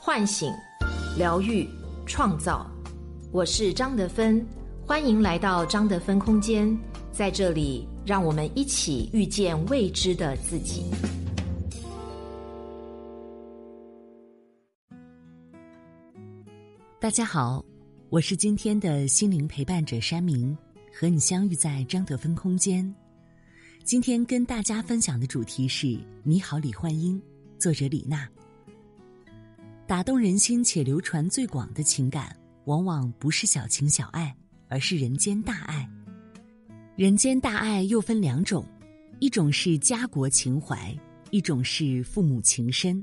唤醒、疗愈、创造。我是张德芬，欢迎来到张德芬空间。在这里，让我们一起遇见未知的自己。大家好，我是今天的心灵陪伴者山明，和你相遇在张德芬空间。今天跟大家分享的主题是《你好，李焕英》，作者李娜。打动人心且流传最广的情感，往往不是小情小爱，而是人间大爱。人间大爱又分两种，一种是家国情怀，一种是父母情深。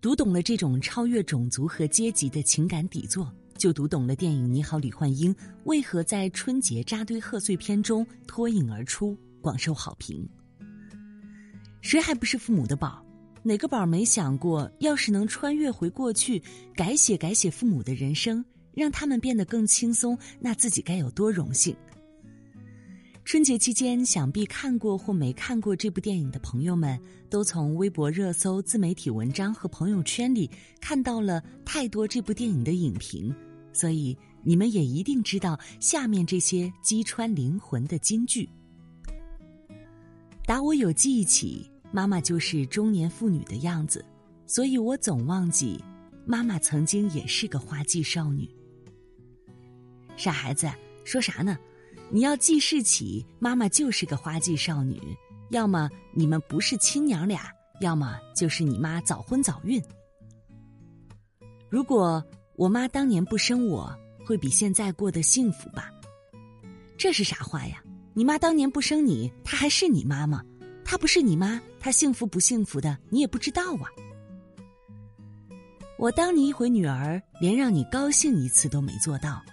读懂了这种超越种族和阶级的情感底座，就读懂了电影《你好，李焕英》为何在春节扎堆贺岁片中脱颖而出，广受好评。谁还不是父母的宝？哪个宝没想过，要是能穿越回过去，改写改写父母的人生，让他们变得更轻松，那自己该有多荣幸？春节期间，想必看过或没看过这部电影的朋友们，都从微博热搜、自媒体文章和朋友圈里看到了太多这部电影的影评，所以你们也一定知道下面这些击穿灵魂的金句。打我有记忆起。妈妈就是中年妇女的样子，所以我总忘记，妈妈曾经也是个花季少女。傻孩子，说啥呢？你要记事起，妈妈就是个花季少女，要么你们不是亲娘俩，要么就是你妈早婚早孕。如果我妈当年不生我，会比现在过得幸福吧？这是啥话呀？你妈当年不生你，她还是你妈吗？她不是你妈，她幸福不幸福的，你也不知道啊。我当你一回女儿，连让你高兴一次都没做到。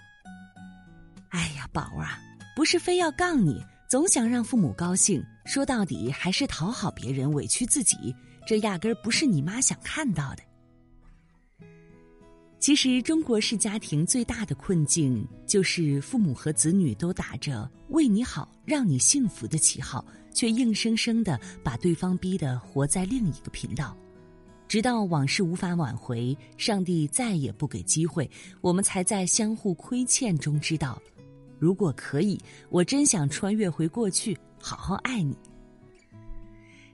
哎呀，宝儿啊，不是非要杠你，总想让父母高兴，说到底还是讨好别人，委屈自己，这压根儿不是你妈想看到的。其实，中国式家庭最大的困境，就是父母和子女都打着为你好、让你幸福的旗号。却硬生生的把对方逼得活在另一个频道，直到往事无法挽回，上帝再也不给机会，我们才在相互亏欠中知道，如果可以，我真想穿越回过去，好好爱你。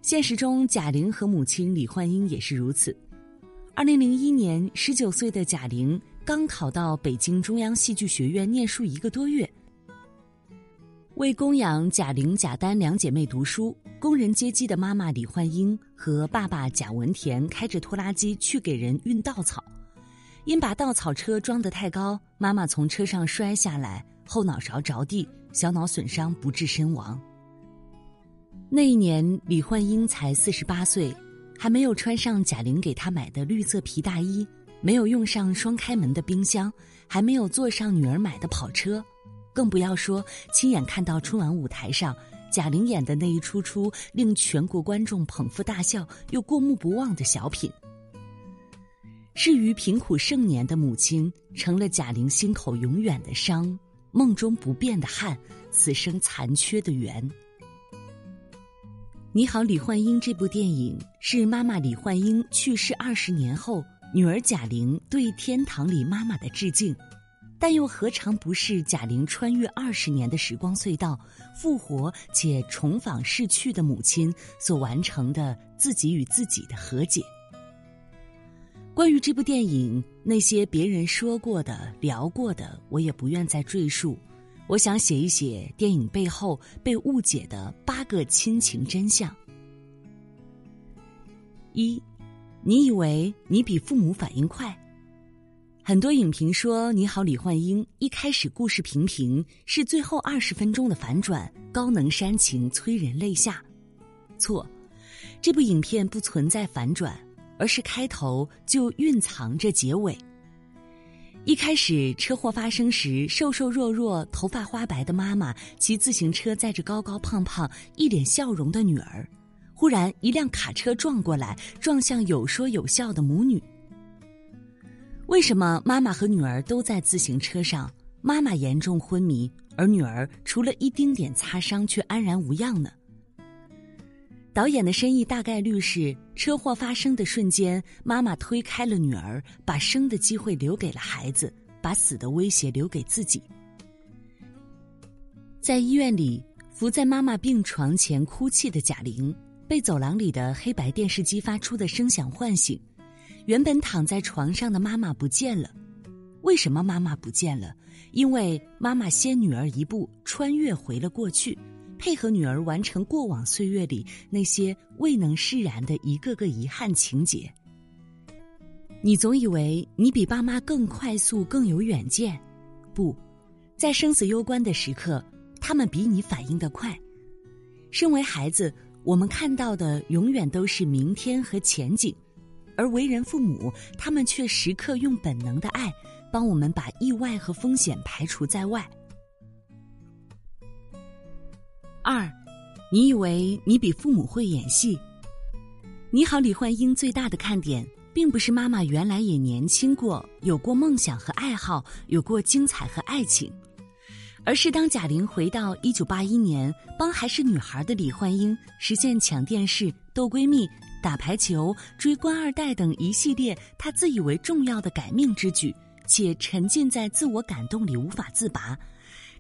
现实中，贾玲和母亲李焕英也是如此。二零零一年，十九岁的贾玲刚考到北京中央戏剧学院念书一个多月。为供养贾玲、贾丹两姐妹读书，工人阶级的妈妈李焕英和爸爸贾文田开着拖拉机去给人运稻草，因把稻草车装得太高，妈妈从车上摔下来，后脑勺着地，小脑损伤不治身亡。那一年，李焕英才四十八岁，还没有穿上贾玲给她买的绿色皮大衣，没有用上双开门的冰箱，还没有坐上女儿买的跑车。更不要说亲眼看到春晚舞台上贾玲演的那一出出令全国观众捧腹大笑又过目不忘的小品。至于贫苦盛年的母亲，成了贾玲心口永远的伤，梦中不变的憾，此生残缺的缘。你好，李焕英这部电影是妈妈李焕英去世二十年后，女儿贾玲对天堂里妈妈的致敬。但又何尝不是贾玲穿越二十年的时光隧道，复活且重访逝去的母亲所完成的自己与自己的和解？关于这部电影，那些别人说过的、聊过的，我也不愿再赘述。我想写一写电影背后被误解的八个亲情真相。一，你以为你比父母反应快？很多影评说，《你好，李焕英》一开始故事平平，是最后二十分钟的反转，高能煽情，催人泪下。错，这部影片不存在反转，而是开头就蕴藏着结尾。一开始车祸发生时，瘦瘦弱弱、头发花白的妈妈骑自行车载着高高胖胖、一脸笑容的女儿，忽然一辆卡车撞过来，撞向有说有笑的母女。为什么妈妈和女儿都在自行车上？妈妈严重昏迷，而女儿除了一丁点擦伤却安然无恙呢？导演的深意大概率是：车祸发生的瞬间，妈妈推开了女儿，把生的机会留给了孩子，把死的威胁留给自己。在医院里，伏在妈妈病床前哭泣的贾玲，被走廊里的黑白电视机发出的声响唤醒。原本躺在床上的妈妈不见了。为什么妈妈不见了？因为妈妈先女儿一步穿越回了过去。配合女儿完成过往岁月里那些未能释然的一个个遗憾情节。你总以为你比爸妈更快速、更有远见，不，在生死攸关的时刻，他们比你反应的快。身为孩子，我们看到的永远都是明天和前景，而为人父母，他们却时刻用本能的爱，帮我们把意外和风险排除在外。二，你以为你比父母会演戏？你好，李焕英最大的看点，并不是妈妈原来也年轻过，有过梦想和爱好，有过精彩和爱情，而是当贾玲回到一九八一年，帮还是女孩的李焕英实现抢电视、逗闺蜜、打排球、追官二代等一系列她自以为重要的改命之举，且沉浸在自我感动里无法自拔。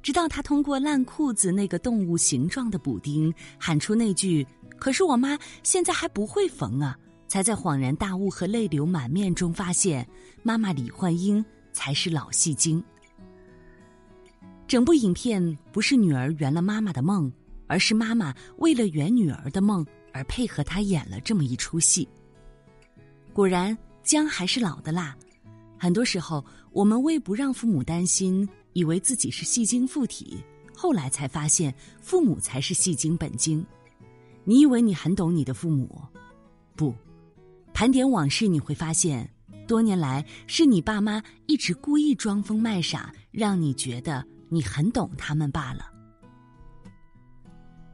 直到他通过烂裤子那个动物形状的补丁喊出那句“可是我妈现在还不会缝啊”，才在恍然大悟和泪流满面中发现，妈妈李焕英才是老戏精。整部影片不是女儿圆了妈妈的梦，而是妈妈为了圆女儿的梦而配合她演了这么一出戏。果然，姜还是老的辣。很多时候，我们为不让父母担心。以为自己是戏精附体，后来才发现父母才是戏精本精。你以为你很懂你的父母，不，盘点往事你会发现，多年来是你爸妈一直故意装疯卖傻，让你觉得你很懂他们罢了。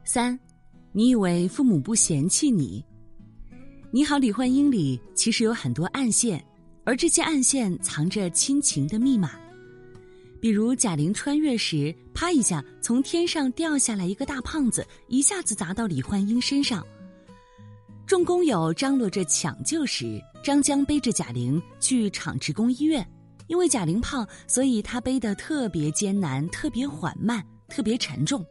三，你以为父母不嫌弃你？你好，李焕英里其实有很多暗线，而这些暗线藏着亲情的密码。比如贾玲穿越时，啪一下从天上掉下来一个大胖子，一下子砸到李焕英身上。众工友张罗着抢救时，张江背着贾玲去厂职工医院，因为贾玲胖，所以他背得特别艰难、特别缓慢、特别沉重。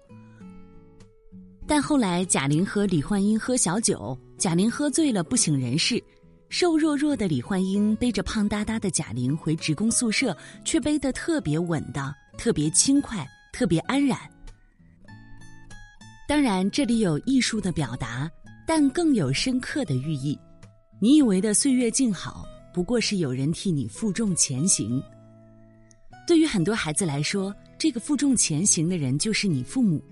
但后来贾玲和李焕英喝小酒，贾玲喝醉了不省人事。瘦弱弱的李焕英背着胖哒哒的贾玲回职工宿舍，却背得特别稳当、特别轻快、特别安然。当然，这里有艺术的表达，但更有深刻的寓意。你以为的岁月静好，不过是有人替你负重前行。对于很多孩子来说，这个负重前行的人就是你父母，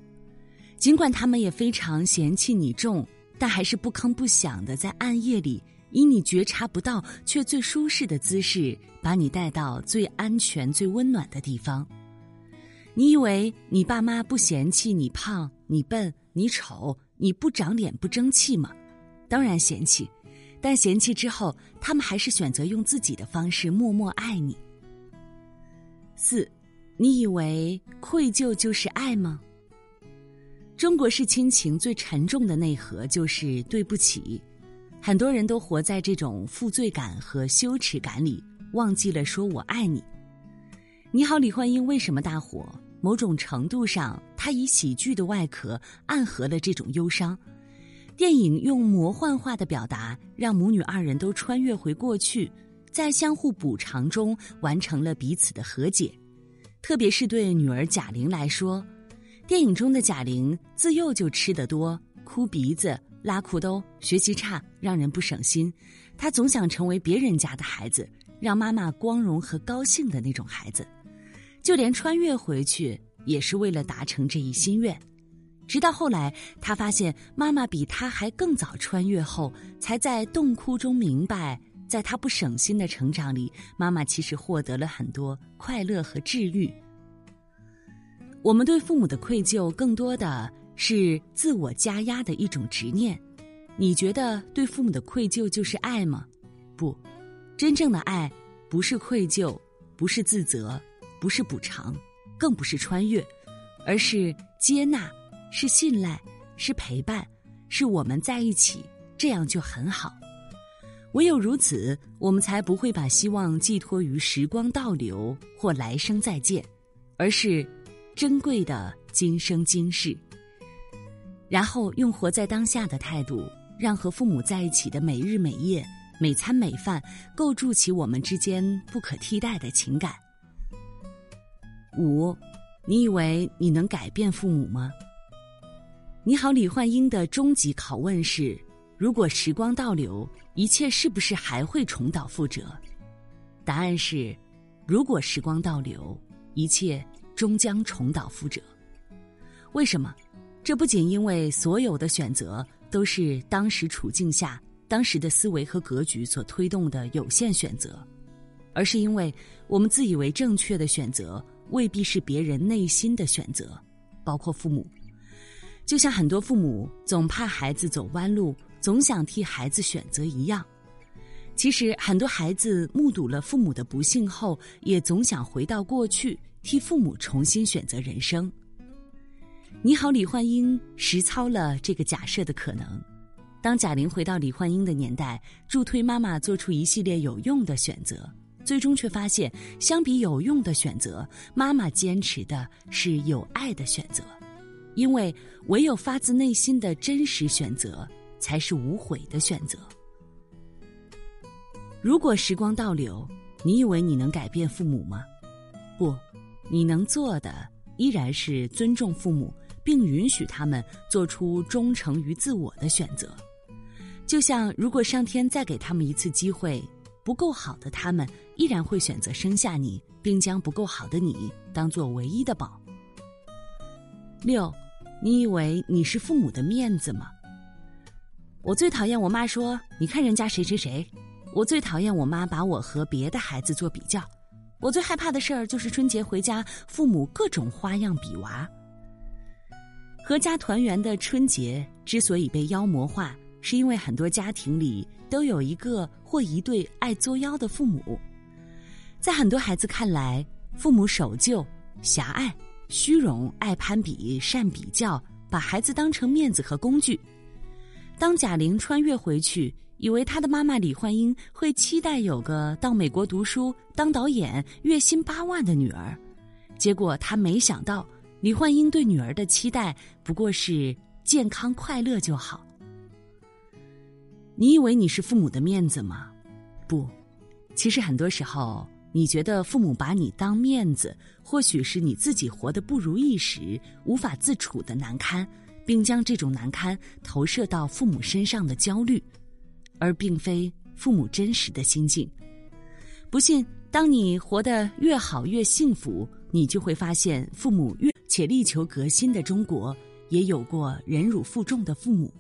尽管他们也非常嫌弃你重，但还是不吭不响的在暗夜里。以你觉察不到却最舒适的姿势，把你带到最安全、最温暖的地方。你以为你爸妈不嫌弃你胖、你笨、你丑、你不长脸、不争气吗？当然嫌弃，但嫌弃之后，他们还是选择用自己的方式默默爱你。四，你以为愧疚就是爱吗？中国式亲情最沉重的内核就是对不起。很多人都活在这种负罪感和羞耻感里，忘记了说我爱你。你好，李焕英为什么大火？某种程度上，它以喜剧的外壳暗合了这种忧伤。电影用魔幻化的表达，让母女二人都穿越回过去，在相互补偿中完成了彼此的和解。特别是对女儿贾玲来说，电影中的贾玲自幼就吃得多，哭鼻子。拉裤兜，学习差，让人不省心。他总想成为别人家的孩子，让妈妈光荣和高兴的那种孩子。就连穿越回去，也是为了达成这一心愿。直到后来，他发现妈妈比他还更早穿越后，才在洞窟中明白，在他不省心的成长里，妈妈其实获得了很多快乐和治愈。我们对父母的愧疚，更多的。是自我加压的一种执念，你觉得对父母的愧疚就是爱吗？不，真正的爱不是愧疚，不是自责，不是补偿，更不是穿越，而是接纳，是信赖，是陪伴，是我们在一起，这样就很好。唯有如此，我们才不会把希望寄托于时光倒流或来生再见，而是珍贵的今生今世。然后用活在当下的态度，让和父母在一起的每日每夜、每餐每饭，构筑起我们之间不可替代的情感。五，你以为你能改变父母吗？你好，李焕英的终极拷问是：如果时光倒流，一切是不是还会重蹈覆辙？答案是：如果时光倒流，一切终将重蹈覆辙。为什么？这不仅因为所有的选择都是当时处境下、当时的思维和格局所推动的有限选择，而是因为我们自以为正确的选择未必是别人内心的选择，包括父母。就像很多父母总怕孩子走弯路，总想替孩子选择一样，其实很多孩子目睹了父母的不幸后，也总想回到过去，替父母重新选择人生。你好，李焕英实操了这个假设的可能。当贾玲回到李焕英的年代，助推妈妈做出一系列有用的选择，最终却发现，相比有用的选择，妈妈坚持的是有爱的选择，因为唯有发自内心的真实选择，才是无悔的选择。如果时光倒流，你以为你能改变父母吗？不，你能做的依然是尊重父母。并允许他们做出忠诚于自我的选择，就像如果上天再给他们一次机会，不够好的他们依然会选择生下你，并将不够好的你当做唯一的宝。六，你以为你是父母的面子吗？我最讨厌我妈说：“你看人家谁谁谁。”我最讨厌我妈把我和别的孩子做比较。我最害怕的事儿就是春节回家，父母各种花样比娃。阖家团圆的春节之所以被妖魔化，是因为很多家庭里都有一个或一对爱作妖的父母。在很多孩子看来，父母守旧、狭隘、虚荣、爱攀比、善比较，把孩子当成面子和工具。当贾玲穿越回去，以为她的妈妈李焕英会期待有个到美国读书、当导演、月薪八万的女儿，结果她没想到。李焕英对女儿的期待不过是健康快乐就好。你以为你是父母的面子吗？不，其实很多时候，你觉得父母把你当面子，或许是你自己活得不如意时无法自处的难堪，并将这种难堪投射到父母身上的焦虑，而并非父母真实的心境。不信，当你活得越好越幸福，你就会发现父母越。且力求革新的中国，也有过忍辱负重的父母。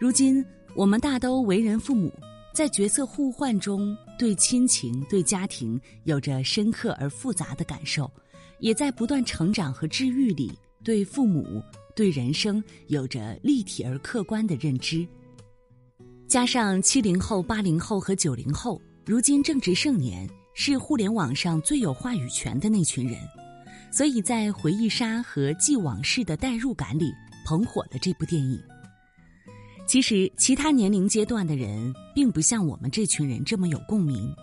如今，我们大都为人父母，在角色互换中，对亲情、对家庭有着深刻而复杂的感受，也在不断成长和治愈里，对父母、对人生有着立体而客观的认知。加上七零后、八零后和九零后，如今正值盛年，是互联网上最有话语权的那群人。所以在回忆杀和记往事的代入感里捧火了这部电影。其实，其他年龄阶段的人并不像我们这群人这么有共鸣。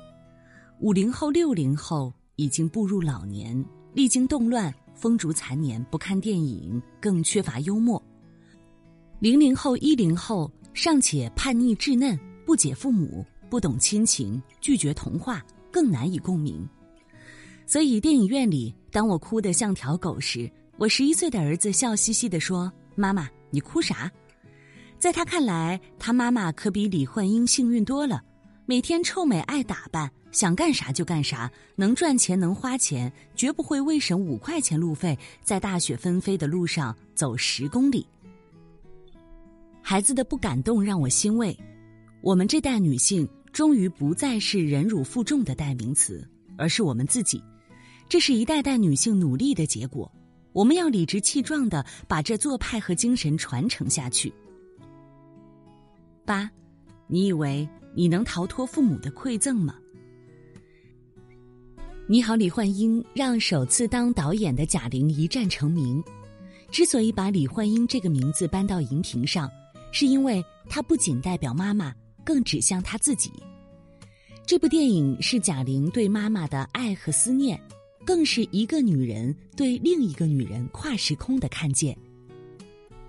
五零后、六零后已经步入老年，历经动乱，风烛残年，不看电影，更缺乏幽默。零零后、一零后尚且叛逆稚嫩，不解父母，不懂亲情，拒绝童话，更难以共鸣。所以，电影院里，当我哭得像条狗时，我十一岁的儿子笑嘻嘻地说：“妈妈，你哭啥？”在他看来，他妈妈可比李焕英幸运多了，每天臭美爱打扮，想干啥就干啥，能赚钱能花钱，绝不会为省五块钱路费，在大雪纷飞的路上走十公里。孩子的不感动让我欣慰，我们这代女性终于不再是忍辱负重的代名词，而是我们自己。这是一代代女性努力的结果，我们要理直气壮的把这做派和精神传承下去。八，你以为你能逃脱父母的馈赠吗？你好，李焕英让首次当导演的贾玲一战成名。之所以把李焕英这个名字搬到荧屏上，是因为它不仅代表妈妈，更指向她自己。这部电影是贾玲对妈妈的爱和思念，更是一个女人对另一个女人跨时空的看见。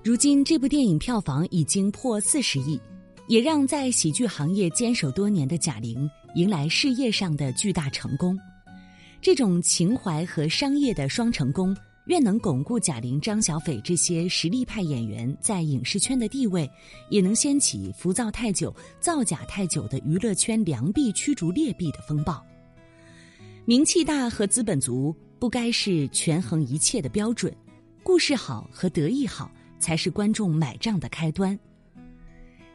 如今，这部电影票房已经破四十亿，也让在喜剧行业坚守多年的贾玲迎来事业上的巨大成功。这种情怀和商业的双成功。愿能巩固贾玲、张小斐这些实力派演员在影视圈的地位，也能掀起浮躁太久、造假太久的娱乐圈良币驱逐劣币的风暴。名气大和资本足不该是权衡一切的标准，故事好和得意好才是观众买账的开端。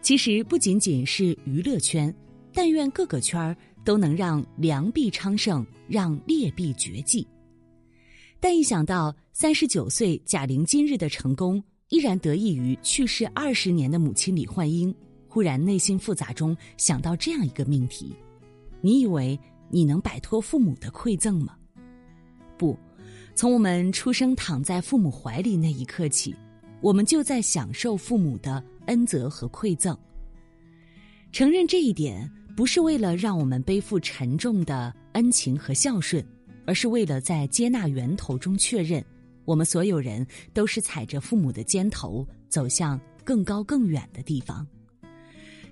其实不仅仅是娱乐圈，但愿各个圈儿都能让良币昌盛，让劣币绝迹。但一想到三十九岁贾玲今日的成功，依然得益于去世二十年的母亲李焕英，忽然内心复杂中想到这样一个命题：你以为你能摆脱父母的馈赠吗？不，从我们出生躺在父母怀里那一刻起，我们就在享受父母的恩泽和馈赠。承认这一点，不是为了让我们背负沉重的恩情和孝顺。而是为了在接纳源头中确认，我们所有人都是踩着父母的肩头走向更高更远的地方。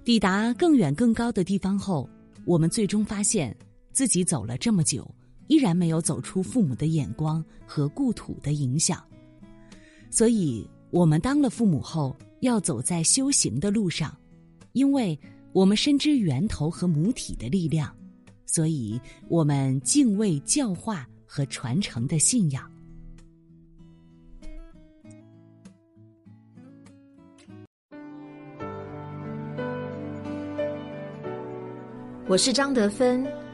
抵达更远更高的地方后，我们最终发现自己走了这么久，依然没有走出父母的眼光和故土的影响。所以，我们当了父母后，要走在修行的路上，因为我们深知源头和母体的力量。所以，我们敬畏教化和传承的信仰。我是张德芬。